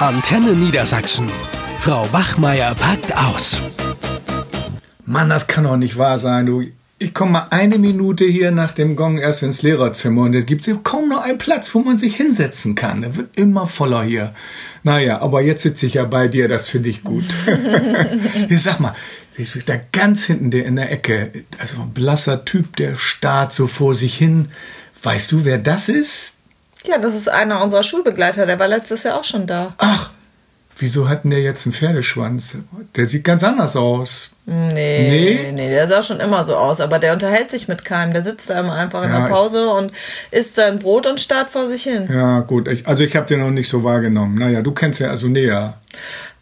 Antenne Niedersachsen. Frau Wachmeier packt aus. Mann, das kann doch nicht wahr sein, du. Ich komme mal eine Minute hier nach dem Gong erst ins Lehrerzimmer und es gibt kaum noch einen Platz, wo man sich hinsetzen kann. Der wird immer voller hier. Naja, aber jetzt sitze ich ja bei dir, das finde ich gut. Jetzt sag mal, da ganz hinten der in der Ecke, also ein blasser Typ, der starrt so vor sich hin. Weißt du, wer das ist? Ja, das ist einer unserer Schulbegleiter, der war letztes Jahr auch schon da. Ach, wieso hat denn der jetzt einen Pferdeschwanz? Der sieht ganz anders aus. Nee, nee, nee, der sah schon immer so aus, aber der unterhält sich mit keinem. Der sitzt da immer einfach in Ja, der Pause und isst sein Brot und starrt vor sich hin. Ja, gut, ich, also ich habe den noch nicht so wahrgenommen. Naja, du kennst ja also näher.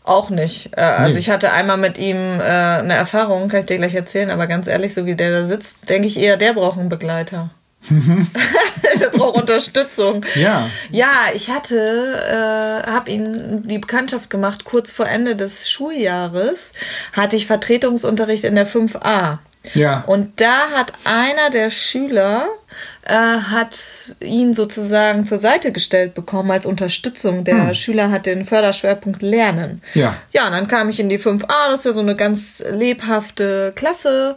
Auch nicht. Äh, also Nee. ich hatte einmal mit ihm äh, eine Erfahrung, kann ich dir gleich erzählen, aber ganz ehrlich, so wie der da sitzt, denke ich eher, der braucht einen Begleiter. der braucht Unterstützung. Ja. Ja, ich hatte, äh, habe ihn die Bekanntschaft gemacht, kurz vor Ende des Schuljahres hatte ich Vertretungsunterricht in der 5a. Ja. Und da hat einer der Schüler äh, hat ihn sozusagen zur Seite gestellt bekommen als Unterstützung. Der Schüler hat den Förderschwerpunkt Lernen. Ja. Ja, und dann kam ich in die 5a, das ist ja so eine ganz lebhafte Klasse.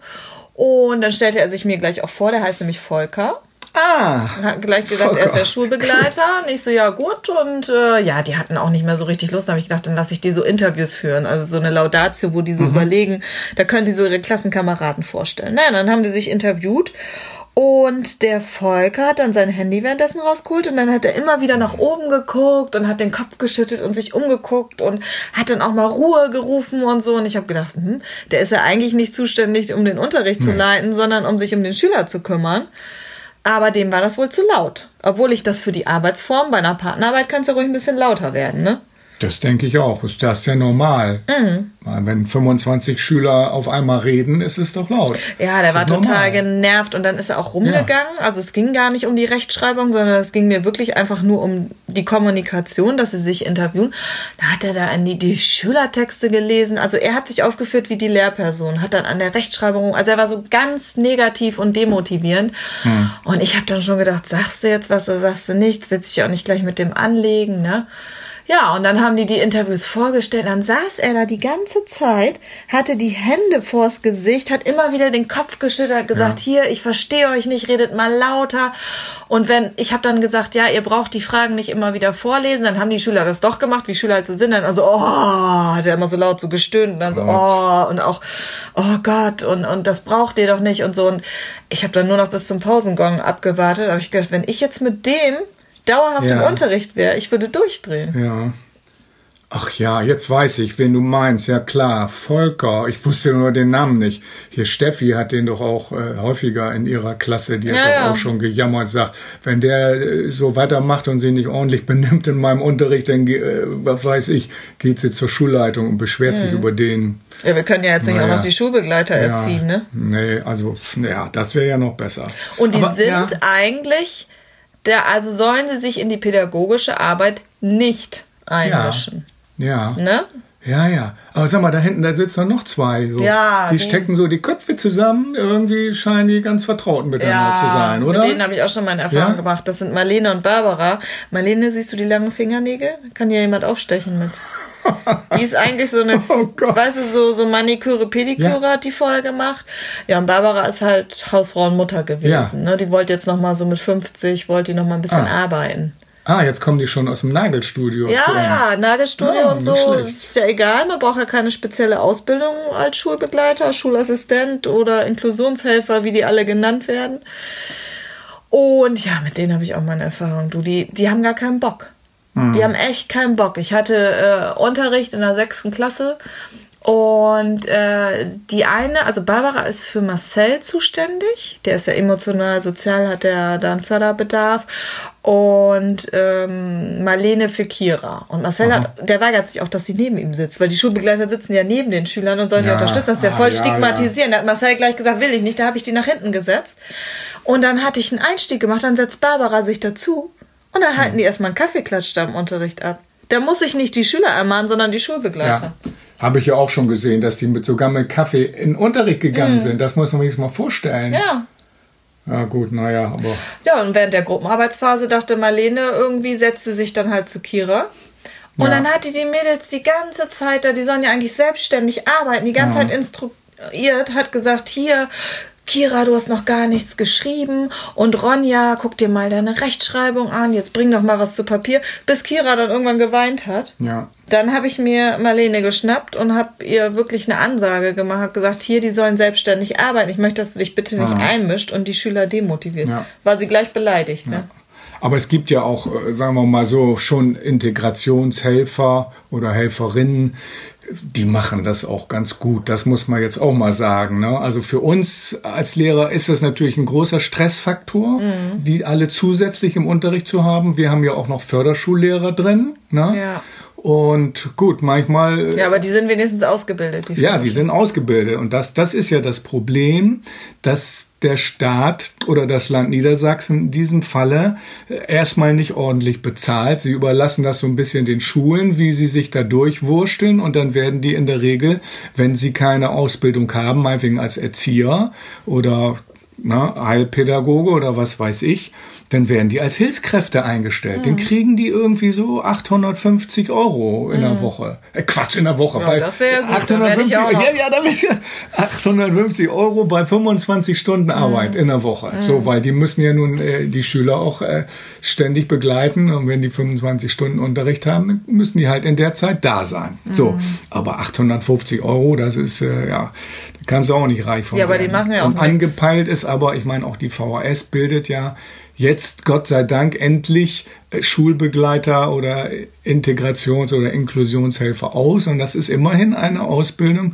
Und dann stellte er sich mir gleich auch vor, der heißt nämlich Volker. Ah, Hat gleich gesagt, er ist der Volker. Schulbegleiter. Und ich so, ja gut. Und äh, ja, die hatten auch nicht mehr so richtig Lust. Da habe ich gedacht, dann lasse ich die so Interviews führen. Also so eine Laudatio, wo die so überlegen, da können die so ihre Klassenkameraden vorstellen. Naja, dann haben die sich interviewt. Und der Volker hat dann sein Handy währenddessen rausgeholt und dann hat er immer wieder nach oben geguckt und hat den Kopf geschüttet und sich umgeguckt und hat dann auch mal Ruhe gerufen und so. Und ich habe gedacht, hm, der ist ja eigentlich nicht zuständig, um den Unterricht zu leiten, sondern um sich um den Schüler zu kümmern. Aber dem war das wohl zu laut. Obwohl ich das für die Arbeitsform bei einer Partnerarbeit kann es ja ruhig ein bisschen lauter werden, ne? Das denke ich auch. Ist das ja normal? Mhm. Wenn 25 Schüler auf einmal reden, ist es doch laut. Ja, der war total normal. genervt und dann ist er auch rumgegangen. Also es ging gar nicht um die Rechtschreibung, sondern es ging mir wirklich einfach nur um die Kommunikation, dass sie sich interviewen. Da hat er da an die, die Schülertexte gelesen. Also er hat sich aufgeführt wie die Lehrperson, hat dann an der Rechtschreibung, also er war so ganz negativ und demotivierend. Hm. Und ich habe dann schon gedacht, sagst du jetzt was oder sagst du nichts? Willst dich auch nicht gleich mit dem anlegen, ne? Ja, und dann haben die die Interviews vorgestellt. Dann saß er da die ganze Zeit, hatte die Hände vors Gesicht, hat immer wieder den Kopf geschüttelt, hat gesagt, hier, ich verstehe euch nicht, redet mal lauter. Und wenn, ich habe dann gesagt, ja, ihr braucht die Fragen nicht immer wieder vorlesen. Dann haben die Schüler das doch gemacht, wie Schüler halt so sind. Dann also, oh, hat er immer so laut so gestöhnt und dann so, oh, und auch, oh Gott, und, und das braucht ihr doch nicht und so. Und ich habe dann nur noch bis zum Pausengong abgewartet. Habe ich gedacht, wenn ich jetzt mit dem dauerhaft im Ja. Unterricht wäre, ich würde durchdrehen. Ja. Ach ja, jetzt weiß ich, wen du meinst. Ja klar, Volker. Ich wusste nur den Namen nicht. Hier Steffi hat den doch auch äh, häufiger in ihrer Klasse. Die hat Ja, doch ja. auch schon gejammert, sagt, wenn der äh, so weitermacht und sie nicht ordentlich benimmt in meinem Unterricht, dann, äh, was weiß ich, geht sie zur Schulleitung und beschwert Mhm. sich über den. Ja, wir können ja jetzt nicht auch noch die Schulbegleiter erziehen, ne? Nee, also, ja, das wäre ja noch besser. Und die Aber, sind ja, eigentlich, der, also sollen sie sich in die pädagogische Arbeit nicht einmischen. ja. Ne? Ja, ja. Aber sag mal, da hinten, da sitzen noch zwei. So. Ja, Die die- stecken so die Köpfe zusammen. Irgendwie scheinen die ganz vertraut miteinander zu sein, oder? mit denen habe ich auch schon meine Erfahrung Ja? gemacht. Das sind Marlene und Barbara. Marlene, siehst du die langen Fingernägel? Kann hier jemand aufstechen mit. Die ist eigentlich so eine, Oh weißt du, so, so Maniküre, Pediküre Ja. hat die vorher gemacht. Ja, und Barbara ist halt Hausfrau und Mutter gewesen. Ja. Ne? Die wollte jetzt noch mal so mit 50, wollte die noch mal ein bisschen Ah. arbeiten. Ah, jetzt kommen die schon aus dem Nagelstudio Ja, ja, Nagelstudio Ja, und so. schlecht. Ist ja egal, man braucht ja keine spezielle Ausbildung als Schulbegleiter, Schulassistent oder Inklusionshelfer, wie die alle genannt werden. Und ja, mit denen habe ich auch meine Erfahrung. Du, die, die haben gar keinen Bock. Mhm. Die haben echt keinen Bock. Ich hatte äh, Unterricht in der sechsten Klasse und äh, die eine, also Barbara ist für Marcel zuständig. Der ist ja emotional, sozial, hat er da einen Förderbedarf. Und ähm, Marlene für Kira. Und Marcel hat, der weigert sich auch, dass sie neben ihm sitzt, weil die Schulbegleiter sitzen ja neben den Schülern und sollen die Ja. unterstützen. Das ist ja Ah, voll ja, stigmatisieren. Da hat Marcel gleich gesagt, will ich nicht. Da habe ich die nach hinten gesetzt. Und dann hatte ich einen Einstieg gemacht, dann setzt Barbara sich dazu. Und dann halten die erstmal einen Kaffeeklatsch da im Unterricht ab. Da muss ich nicht die Schüler ermahnen, sondern die Schulbegleiter. Ja. Habe ich ja auch schon gesehen, dass die mit sogar mit Kaffee in den Unterricht gegangen sind. Das muss man sich mal vorstellen. Mhm. Ja. Ja, gut, naja, aber. Ja, und während der Gruppenarbeitsphase dachte Marlene irgendwie, setzte sich dann halt zu Kira. Und Ja. dann hat die die Mädels die ganze Zeit da, die sollen ja eigentlich selbstständig arbeiten, die ganze Ja. Zeit instruiert, hat gesagt, hier, Kira, du hast noch gar nichts geschrieben und Ronja, guck dir mal deine Rechtschreibung an, jetzt bring doch mal was zu Papier, bis Kira dann irgendwann geweint hat. Ja. Dann habe ich mir Marlene geschnappt und habe ihr wirklich eine Ansage gemacht, habe gesagt, hier, die sollen selbstständig arbeiten. Ich möchte, dass du dich bitte nicht einmischt und die Schüler demotiviert. Ja. War sie gleich beleidigt, ne? Aber es gibt ja auch, äh, sagen wir mal so, schon Integrationshelfer oder Helferinnen, die machen das auch ganz gut. Das muss man jetzt auch mal sagen. Ne? Also für uns als Lehrer ist das natürlich ein großer Stressfaktor, die alle zusätzlich im Unterricht zu haben. Wir haben ja auch noch Förderschullehrer drin. Ne? Ja. Und gut, manchmal Ja, aber die sind wenigstens ausgebildet. Die ja, die sind ausgebildet. Und das, das ist ja das Problem, dass der Staat oder das Land Niedersachsen in diesem Falle äh, erstmal nicht ordentlich bezahlt. Sie überlassen das so ein bisschen den Schulen, wie sie sich da durchwursteln. Und dann werden die in der Regel, wenn sie keine Ausbildung haben, meinetwegen als Erzieher oder na, Heilpädagoge oder was weiß ich, dann werden die als Hilfskräfte eingestellt. Den kriegen die irgendwie so 850 Euro in der Woche. Äh, Quatsch, in der Woche. Ja, bei das wär ja gut, dann werd ich 850, auch noch. ja, ja, damit 850 Euro bei 25 Stunden Arbeit in der Woche. So, weil die müssen ja nun äh, die Schüler auch äh, ständig begleiten und wenn die 25 Stunden Unterricht haben, dann müssen die halt in der Zeit da sein. So, aber 850 Euro, das ist äh, ja, da kannst du auch nicht reich von Ja, aber die werden. machen ja auch Und nichts. angepeilt ist aber, ich meine auch die VHS bildet ja jetzt Gott sei Dank endlich äh, Schulbegleiter oder Integrations- oder Inklusionshelfer aus und das ist immerhin eine Ausbildung,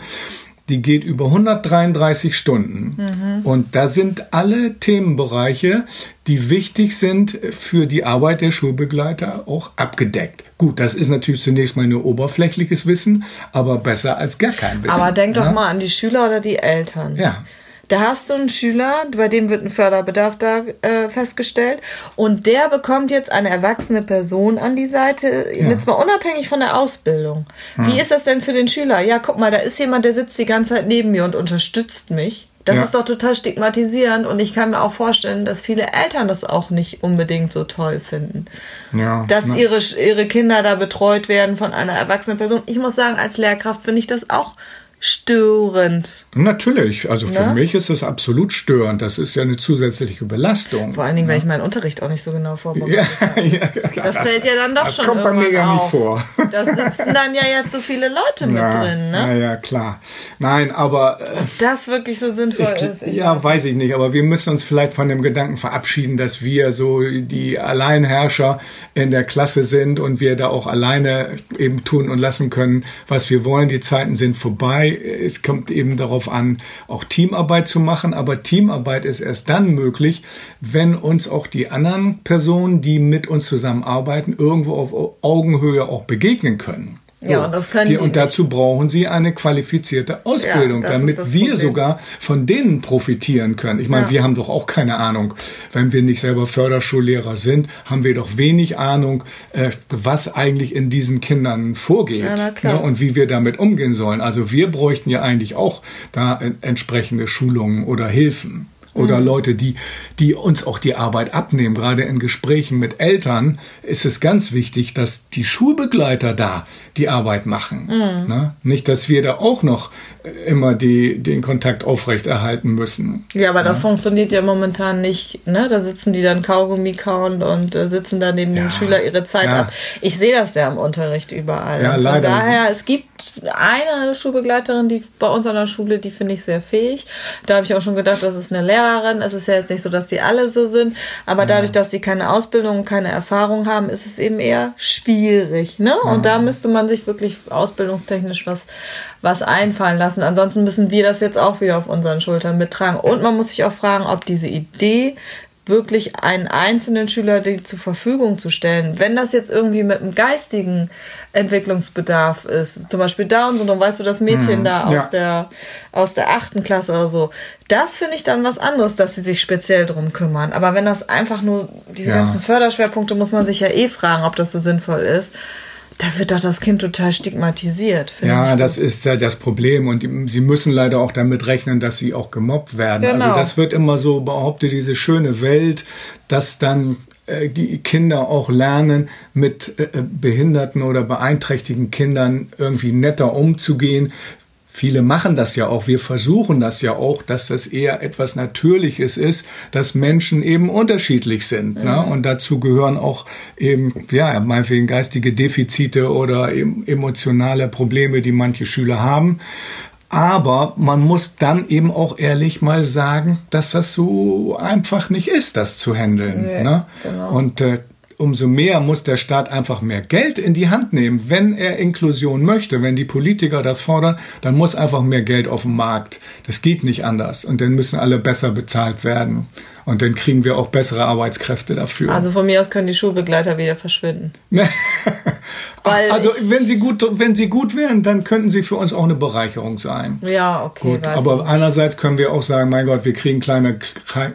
die geht über 133 Stunden. Und da sind alle Themenbereiche, die wichtig sind für die Arbeit der Schulbegleiter, auch abgedeckt. Gut, das ist natürlich zunächst mal nur oberflächliches Wissen, aber besser als gar kein Wissen. Aber denk doch ne? mal an die Schüler oder die Eltern. Ja. Da hast du einen Schüler, bei dem wird ein Förderbedarf da äh, festgestellt und der bekommt jetzt eine erwachsene Person an die Seite, jetzt mal unabhängig von der Ausbildung. Wie ist das denn für den Schüler? Ja, guck mal, da ist jemand, der sitzt die ganze Zeit neben mir und unterstützt mich. Das Ja. ist doch total stigmatisierend und ich kann mir auch vorstellen, dass viele Eltern das auch nicht unbedingt so toll finden. Ja, Dass na- ihre, ihre Kinder da betreut werden von einer erwachsenen Person. Ich muss sagen, als Lehrkraft finde ich das auch störend. Natürlich, also für Ne? mich ist das absolut störend. Das ist ja eine zusätzliche Belastung. Vor allen Dingen, weil ich meinen Unterricht auch nicht so genau vorbereite. ja, ja, klar, Das, fällt ja dann doch das schon kommt bei mir nicht auf. vor. Da sitzen dann ja jetzt so viele Leute mit ja, drin, ja, ne? ja, klar. Nein, aber äh, Das wirklich so sinnvoll ich, ist. Ich ja, weiß ich nicht. Aber wir müssen uns vielleicht von dem Gedanken verabschieden, dass wir so die Alleinherrscher in der Klasse sind und wir da auch alleine eben tun und lassen können, was wir wollen. Die Zeiten sind vorbei. Es kommt eben darauf an, auch Teamarbeit zu machen. Aber Teamarbeit ist erst dann möglich, wenn uns auch die anderen Personen, die mit uns zusammenarbeiten, irgendwo auf Augenhöhe auch begegnen können. Ja, und das können die, Und dazu brauchen sie eine qualifizierte Ausbildung, ist damit wir sogar von denen profitieren können. Ich meine, Ja. wir haben doch auch keine Ahnung. Wenn wir nicht selber Förderschullehrer sind, haben wir doch wenig Ahnung, äh, was eigentlich in diesen Kindern vorgeht Ja, ne, und wie wir damit umgehen sollen. Also wir bräuchten ja eigentlich auch da entsprechende Schulungen oder Hilfen. Mhm. Oder Leute, die, die uns auch die Arbeit abnehmen. Gerade in Gesprächen mit Eltern ist es ganz wichtig, dass die Schulbegleiter da die Arbeit machen. Mhm. Ne? Nicht, dass wir da auch noch immer die, den Kontakt aufrechterhalten müssen. Ja, aber das funktioniert ja momentan nicht. Ne? Da sitzen die dann Kaugummi kauen und äh, sitzen da neben Ja. dem Schüler ihre Zeit Ja. ab. Ich sehe das ja im Unterricht überall. Ja, Von leider. daher, es gibt eine Schulbegleiterin, die bei uns an der Schule, die finde ich sehr fähig. Da habe ich auch schon gedacht, das ist eine Lehrerin. Es ist ja jetzt nicht so, dass die alle so sind, aber dadurch, dass sie keine Ausbildung und keine Erfahrung haben, ist es eben eher schwierig. Ne? Und da müsste man sich wirklich ausbildungstechnisch was, was einfallen lassen. Ansonsten müssen wir das jetzt auch wieder auf unseren Schultern mittragen. Und man muss sich auch fragen, ob diese Idee wirklich einen einzelnen Schüler die zur Verfügung zu stellen. Wenn das jetzt irgendwie mit einem geistigen Entwicklungsbedarf ist, zum Beispiel Down-Syndrom, weißt du, das Mädchen da aus ja. der aus der achten Klasse oder so, das finde ich dann was anderes, dass sie sich speziell drum kümmern. Aber wenn das einfach nur diese Ja. ganzen Förderschwerpunkte, muss man sich ja eh fragen, ob das so sinnvoll ist. Da wird doch das Kind total stigmatisiert. Ja, ich. das ist ja das Problem und die, sie müssen leider auch damit rechnen, dass sie auch gemobbt werden. Genau. Also das wird immer so behauptet, diese schöne Welt, dass dann äh, die Kinder auch lernen, mit äh, behinderten oder beeinträchtigten Kindern irgendwie netter umzugehen. Viele machen das ja auch, wir versuchen das ja auch, dass das eher etwas Natürliches ist, dass Menschen eben unterschiedlich sind. Ne? Mhm. Ne? Und dazu gehören auch eben, ja, meinetwegen geistige Defizite oder eben emotionale Probleme, die manche Schüler haben. Aber man muss dann eben auch ehrlich mal sagen, dass das so einfach nicht ist, das zu handeln. Nee, ne? genau. Und äh, umso mehr muss der Staat einfach mehr Geld in die Hand nehmen. Wenn er Inklusion möchte, wenn die Politiker das fordern, dann muss einfach mehr Geld auf dem Markt. Das geht nicht anders. Und dann müssen alle besser bezahlt werden. Und dann kriegen wir auch bessere Arbeitskräfte dafür. Also von mir aus können die Schulbegleiter wieder verschwinden. Weil also wenn sie gut, wenn sie gut wären, dann könnten sie für uns auch eine Bereicherung sein. Ja, okay. Gut, aber einerseits können wir auch sagen, mein Gott, wir kriegen kleine,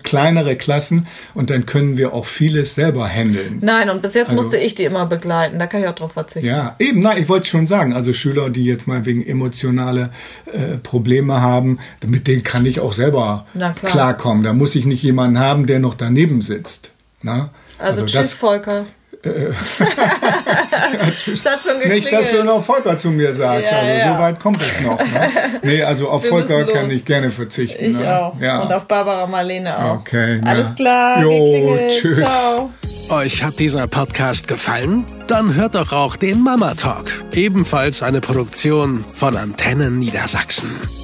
kleinere Klassen und dann können wir auch vieles selber handeln. Nein, und bis jetzt also, musste ich die immer begleiten. Da kann ich auch drauf verzichten. Ja, eben. Nein, ich wollte schon sagen, also Schüler, die jetzt mal wegen emotionale äh, Probleme haben, mit denen kann ich auch selber klar. klarkommen. Da muss ich nicht jemanden haben, der noch daneben sitzt. Na? Also, also tschüss, das, Volker. Äh, das schon Nicht, dass du noch Volker zu mir sagst. Ja, also ja. so weit kommt es noch. Ne? Nee, also auf Wir Volker kann ich gerne verzichten. Ich ne? auch. Ja. Und auf Barbara Marlene auch. Okay. Ne? Alles klar. Jo, tschüss. Ciao. Euch hat dieser Podcast gefallen? Dann hört doch auch den Mama Talk. Ebenfalls eine Produktion von Antennen Niedersachsen.